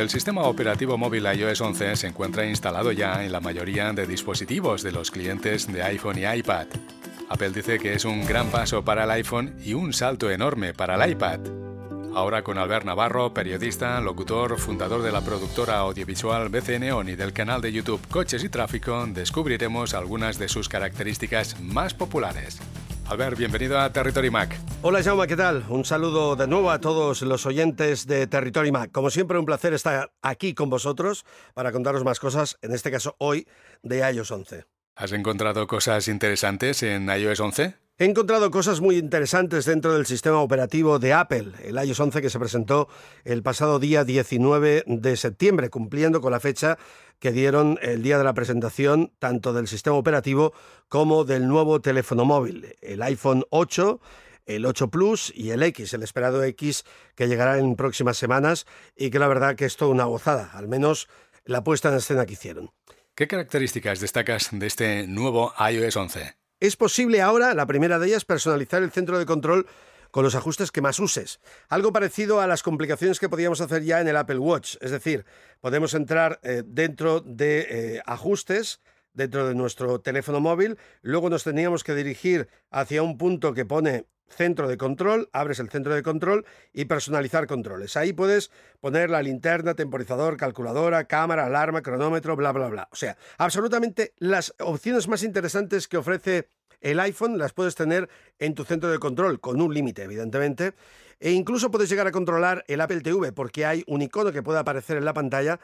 El sistema operativo móvil iOS 11 se encuentra instalado ya en la mayoría de dispositivos de los clientes de iPhone y iPad. Apple dice que es un gran paso para el iPhone y un salto enorme para el iPad. Ahora con Albert Navarro, periodista, locutor, fundador de la productora audiovisual BCN y del canal de YouTube Coches y Tráfico, descubriremos algunas de sus características más populares. Albert, bienvenido a Territory Mac. Hola Jaume, ¿qué tal? Un saludo de nuevo a todos los oyentes de Territory Mac. Como siempre, un placer estar aquí con vosotros para contaros más cosas, en este caso hoy, de iOS 11. ¿Has encontrado cosas interesantes en iOS 11? He encontrado cosas muy interesantes dentro del sistema operativo de Apple, el iOS 11 que se presentó el pasado día 19 de septiembre, cumpliendo con la fecha que dieron el día de la presentación tanto del sistema operativo como del nuevo teléfono móvil, el iPhone 8 el 8 Plus y el X, el esperado X que llegará en próximas semanas y que la verdad que es toda una gozada, al menos la puesta en escena que hicieron. ¿Qué características destacas de este nuevo iOS 11? Es posible ahora, la primera de ellas, personalizar el centro de control con los ajustes que más uses. Algo parecido a las complicaciones que podíamos hacer ya en el Apple Watch. Es decir, podemos entrar eh, dentro de eh, ajustes dentro de nuestro teléfono móvil, luego nos teníamos que dirigir hacia un punto que pone centro de control, abres el centro de control y personalizar controles. Ahí puedes poner la linterna, temporizador, calculadora, cámara, alarma, cronómetro, bla, bla, bla. O sea, absolutamente las opciones más interesantes que ofrece el iPhone las puedes tener en tu centro de control, con un límite, evidentemente. E incluso puedes llegar a controlar el Apple TV, porque hay un icono que puede aparecer en la pantalla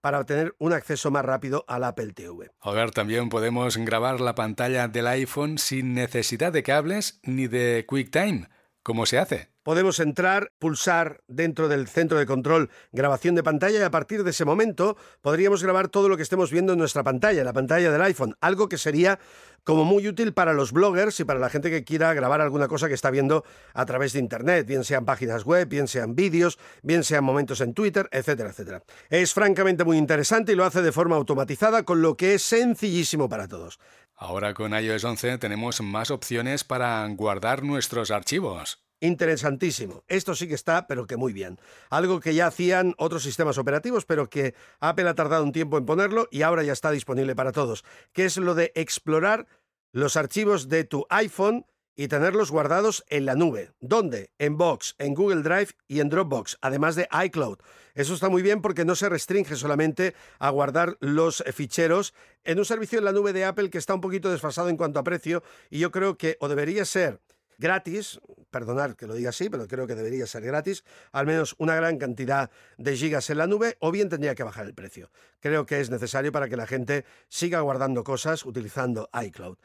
para obtener un acceso más rápido al Apple TV. A ver, también podemos grabar la pantalla del iPhone sin necesidad de cables ni de QuickTime. ¿Cómo se hace? Podemos entrar, pulsar dentro del centro de control grabación de pantalla y a partir de ese momento podríamos grabar todo lo que estemos viendo en nuestra pantalla, la pantalla del iPhone, algo que sería como muy útil para los bloggers y para la gente que quiera grabar alguna cosa que está viendo a través de Internet, bien sean páginas web, bien sean vídeos, bien sean momentos en Twitter, etcétera, etcétera. Es francamente muy interesante y lo hace de forma automatizada, con lo que es sencillísimo para todos. Ahora con iOS 11 tenemos más opciones para guardar nuestros archivos. Interesantísimo. Esto sí que está, pero que muy bien. Algo que ya hacían otros sistemas operativos, pero que Apple ha tardado un tiempo en ponerlo y ahora ya está disponible para todos, que es lo de explorar los archivos de tu iPhone y tenerlos guardados en la nube. ¿Dónde? En Box, en Google Drive y en Dropbox, además de iCloud. Eso está muy bien porque no se restringe solamente a guardar los ficheros en un servicio en la nube de Apple que está un poquito desfasado en cuanto a precio y yo creo que o debería ser gratis, perdonad que lo diga así, pero creo que debería ser gratis, al menos una gran cantidad de gigas en la nube, o bien tendría que bajar el precio. Creo que es necesario para que la gente siga guardando cosas utilizando iCloud.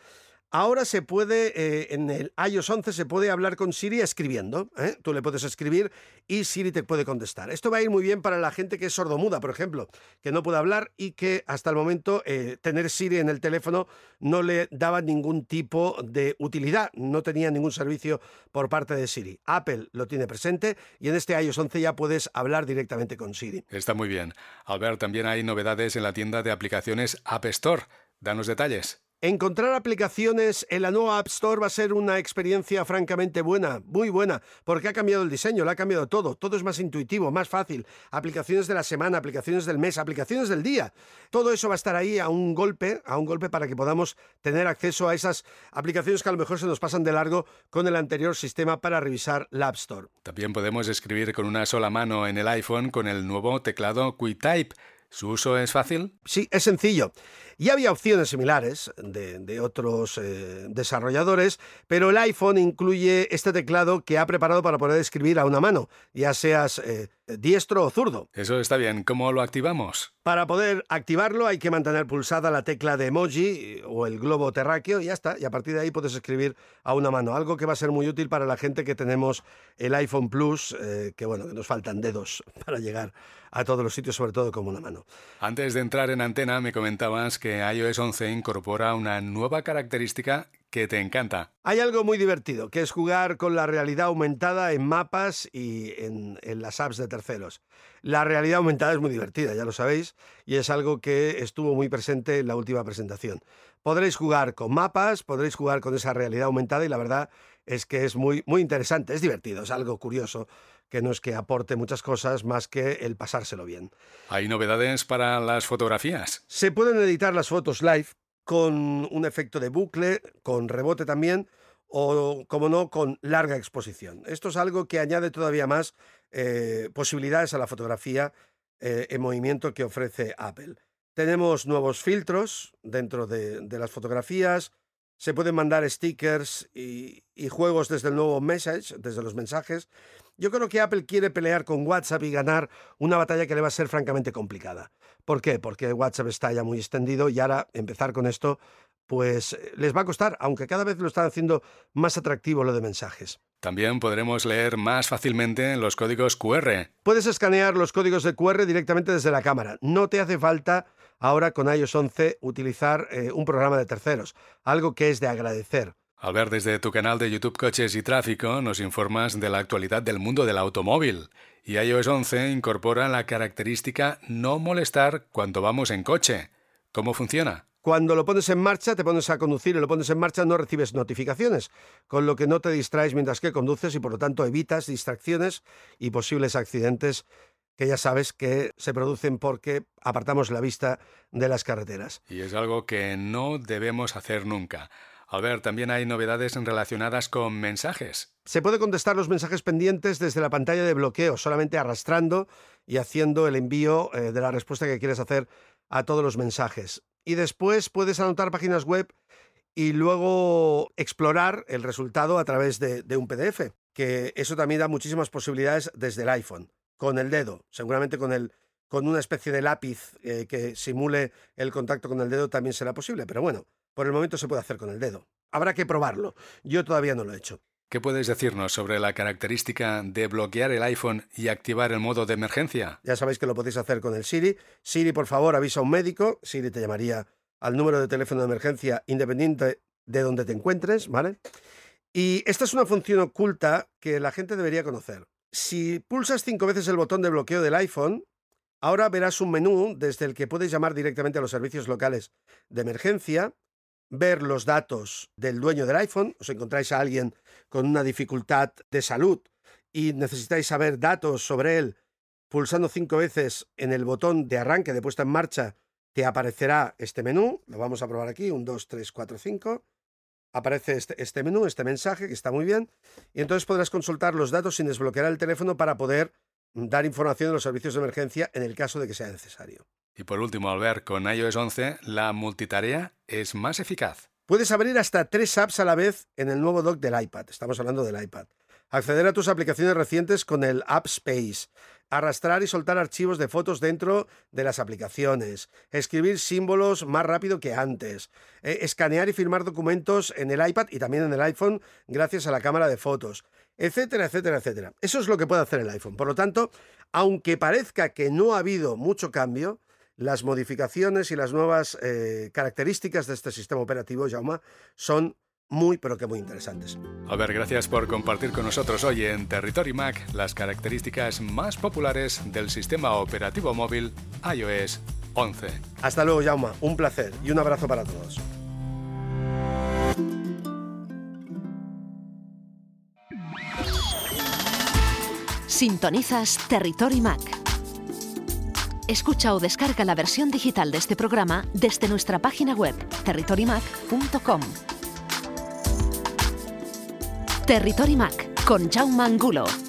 Ahora se puede, eh, en el iOS 11 se puede hablar con Siri escribiendo. ¿eh? Tú le puedes escribir y Siri te puede contestar. Esto va a ir muy bien para la gente que es sordomuda, por ejemplo, que no puede hablar y que hasta el momento eh, tener Siri en el teléfono no le daba ningún tipo de utilidad, no tenía ningún servicio por parte de Siri. Apple lo tiene presente y en este iOS 11 ya puedes hablar directamente con Siri. Está muy bien. Albert, también hay novedades en la tienda de aplicaciones App Store. Danos detalles. Encontrar aplicaciones en la nueva App Store va a ser una experiencia francamente buena, muy buena, porque ha cambiado el diseño, lo ha cambiado todo, todo es más intuitivo, más fácil, aplicaciones de la semana, aplicaciones del mes, aplicaciones del día, todo eso va a estar ahí a un golpe, a un golpe para que podamos tener acceso a esas aplicaciones que a lo mejor se nos pasan de largo con el anterior sistema para revisar la App Store. También podemos escribir con una sola mano en el iPhone con el nuevo teclado QuickType. ¿Su uso es fácil? Sí, es sencillo. Ya había opciones similares de, otros eh, desarrolladores, pero el iPhone incluye este teclado que ha preparado para poder escribir a una mano, ya seas eh, diestro o zurdo. Eso está bien. ¿Cómo lo activamos? Para poder activarlo hay que mantener pulsada la tecla de emoji o el globo terráqueo y ya está. Y a partir de ahí puedes escribir a una mano. Algo que va a ser muy útil para la gente que tenemos el iPhone Plus, eh, que bueno, que nos faltan dedos para llegar a todos los sitios, sobre todo como una mano. Antes de entrar en antena me comentabas que iOS 11 incorpora una nueva característica que te encanta. Hay algo muy divertido, que es jugar con la realidad aumentada en mapas y en, en, las apps de terceros. La realidad aumentada es muy divertida, ya lo sabéis, y es algo que estuvo muy presente en la última presentación. Podréis jugar con mapas, podréis jugar con esa realidad aumentada y la verdad es que es muy, muy interesante, es divertido, es algo curioso que no es que aporte muchas cosas más que el pasárselo bien. ¿Hay novedades para las fotografías? Se pueden editar las fotos live con un efecto de bucle, con rebote también, o, como no, con larga exposición. Esto es algo que añade todavía más eh, posibilidades a la fotografía eh, en movimiento que ofrece Apple. Tenemos nuevos filtros dentro de, las fotografías, se pueden mandar stickers y, y, juegos desde el nuevo message, desde los mensajes. Yo creo que Apple quiere pelear con WhatsApp y ganar una batalla que le va a ser francamente complicada. ¿Por qué? Porque WhatsApp está ya muy extendido y ahora empezar con esto pues eh, les va a costar, aunque cada vez lo están haciendo más atractivo lo de mensajes. También podremos leer más fácilmente los códigos QR. Puedes escanear los códigos de QR directamente desde la cámara. No te hace falta ahora con iOS 11 utilizar eh, un programa de terceros, algo que es de agradecer. Al ver desde tu canal de YouTube Coches y Tráfico, nos informas de la actualidad del mundo del automóvil. Y iOS 11 incorpora la característica no molestar cuando vamos en coche. ¿Cómo funciona? Cuando lo pones en marcha, te pones a conducir y lo pones en marcha, no recibes notificaciones, con lo que no te distraes mientras que conduces y por lo tanto evitas distracciones y posibles accidentes que ya sabes que se producen porque apartamos la vista de las carreteras. Y es algo que no debemos hacer nunca. A ver, también hay novedades relacionadas con mensajes. Se puede contestar los mensajes pendientes desde la pantalla de bloqueo, solamente arrastrando y haciendo el envío eh, de la respuesta que quieres hacer a todos los mensajes y después puedes anotar páginas web y luego explorar el resultado a través de, un PDF, que eso también da muchísimas posibilidades desde el iPhone, con el dedo, seguramente con, el, con una especie de lápiz eh, que simule el contacto con el dedo también será posible, pero bueno, por el momento se puede hacer con el dedo. Habrá que probarlo, yo todavía no lo he hecho. ¿Qué puedes decirnos sobre la característica de bloquear el iPhone y activar el modo de emergencia? Ya sabéis que lo podéis hacer con el Siri. Siri, por favor, avisa a un médico. Siri te llamaría al número de teléfono de emergencia independiente de donde te encuentres, ¿vale? Y esta es una función oculta que la gente debería conocer. Si pulsas cinco veces el botón de bloqueo del iPhone, ahora verás un menú desde el que puedes llamar directamente a los servicios locales de emergencia ver los datos del dueño del iPhone, os encontráis a alguien con una dificultad de salud y necesitáis saber datos sobre él, pulsando cinco veces en el botón de arranque de puesta en marcha, te aparecerá este menú. Lo vamos a probar aquí, un 2, 3, 4, 5. Aparece este, este menú, este mensaje, que está muy bien. Y entonces podrás consultar los datos sin desbloquear el teléfono para poder dar información de los servicios de emergencia en el caso de que sea necesario. Y por último, al ver con iOS 11, la multitarea es más eficaz. Puedes abrir hasta tres apps a la vez en el nuevo dock del iPad. Estamos hablando del iPad. Acceder a tus aplicaciones recientes con el App Space. Arrastrar y soltar archivos de fotos dentro de las aplicaciones. Escribir símbolos más rápido que antes. Eh, escanear y firmar documentos en el iPad y también en el iPhone gracias a la cámara de fotos. Etcétera, etcétera, etcétera. Eso es lo que puede hacer el iPhone. Por lo tanto, aunque parezca que no ha habido mucho cambio, las modificaciones y las nuevas eh, características de este sistema operativo, Jauma, son muy, pero que muy interesantes. A ver, gracias por compartir con nosotros hoy en Territory Mac las características más populares del sistema operativo móvil iOS 11. Hasta luego, Jauma. Un placer y un abrazo para todos. Sintonizas Territory Mac Escucha o descarga la versión digital de este programa desde nuestra página web territorymac.com. Territory Mac con Jaume Angulo.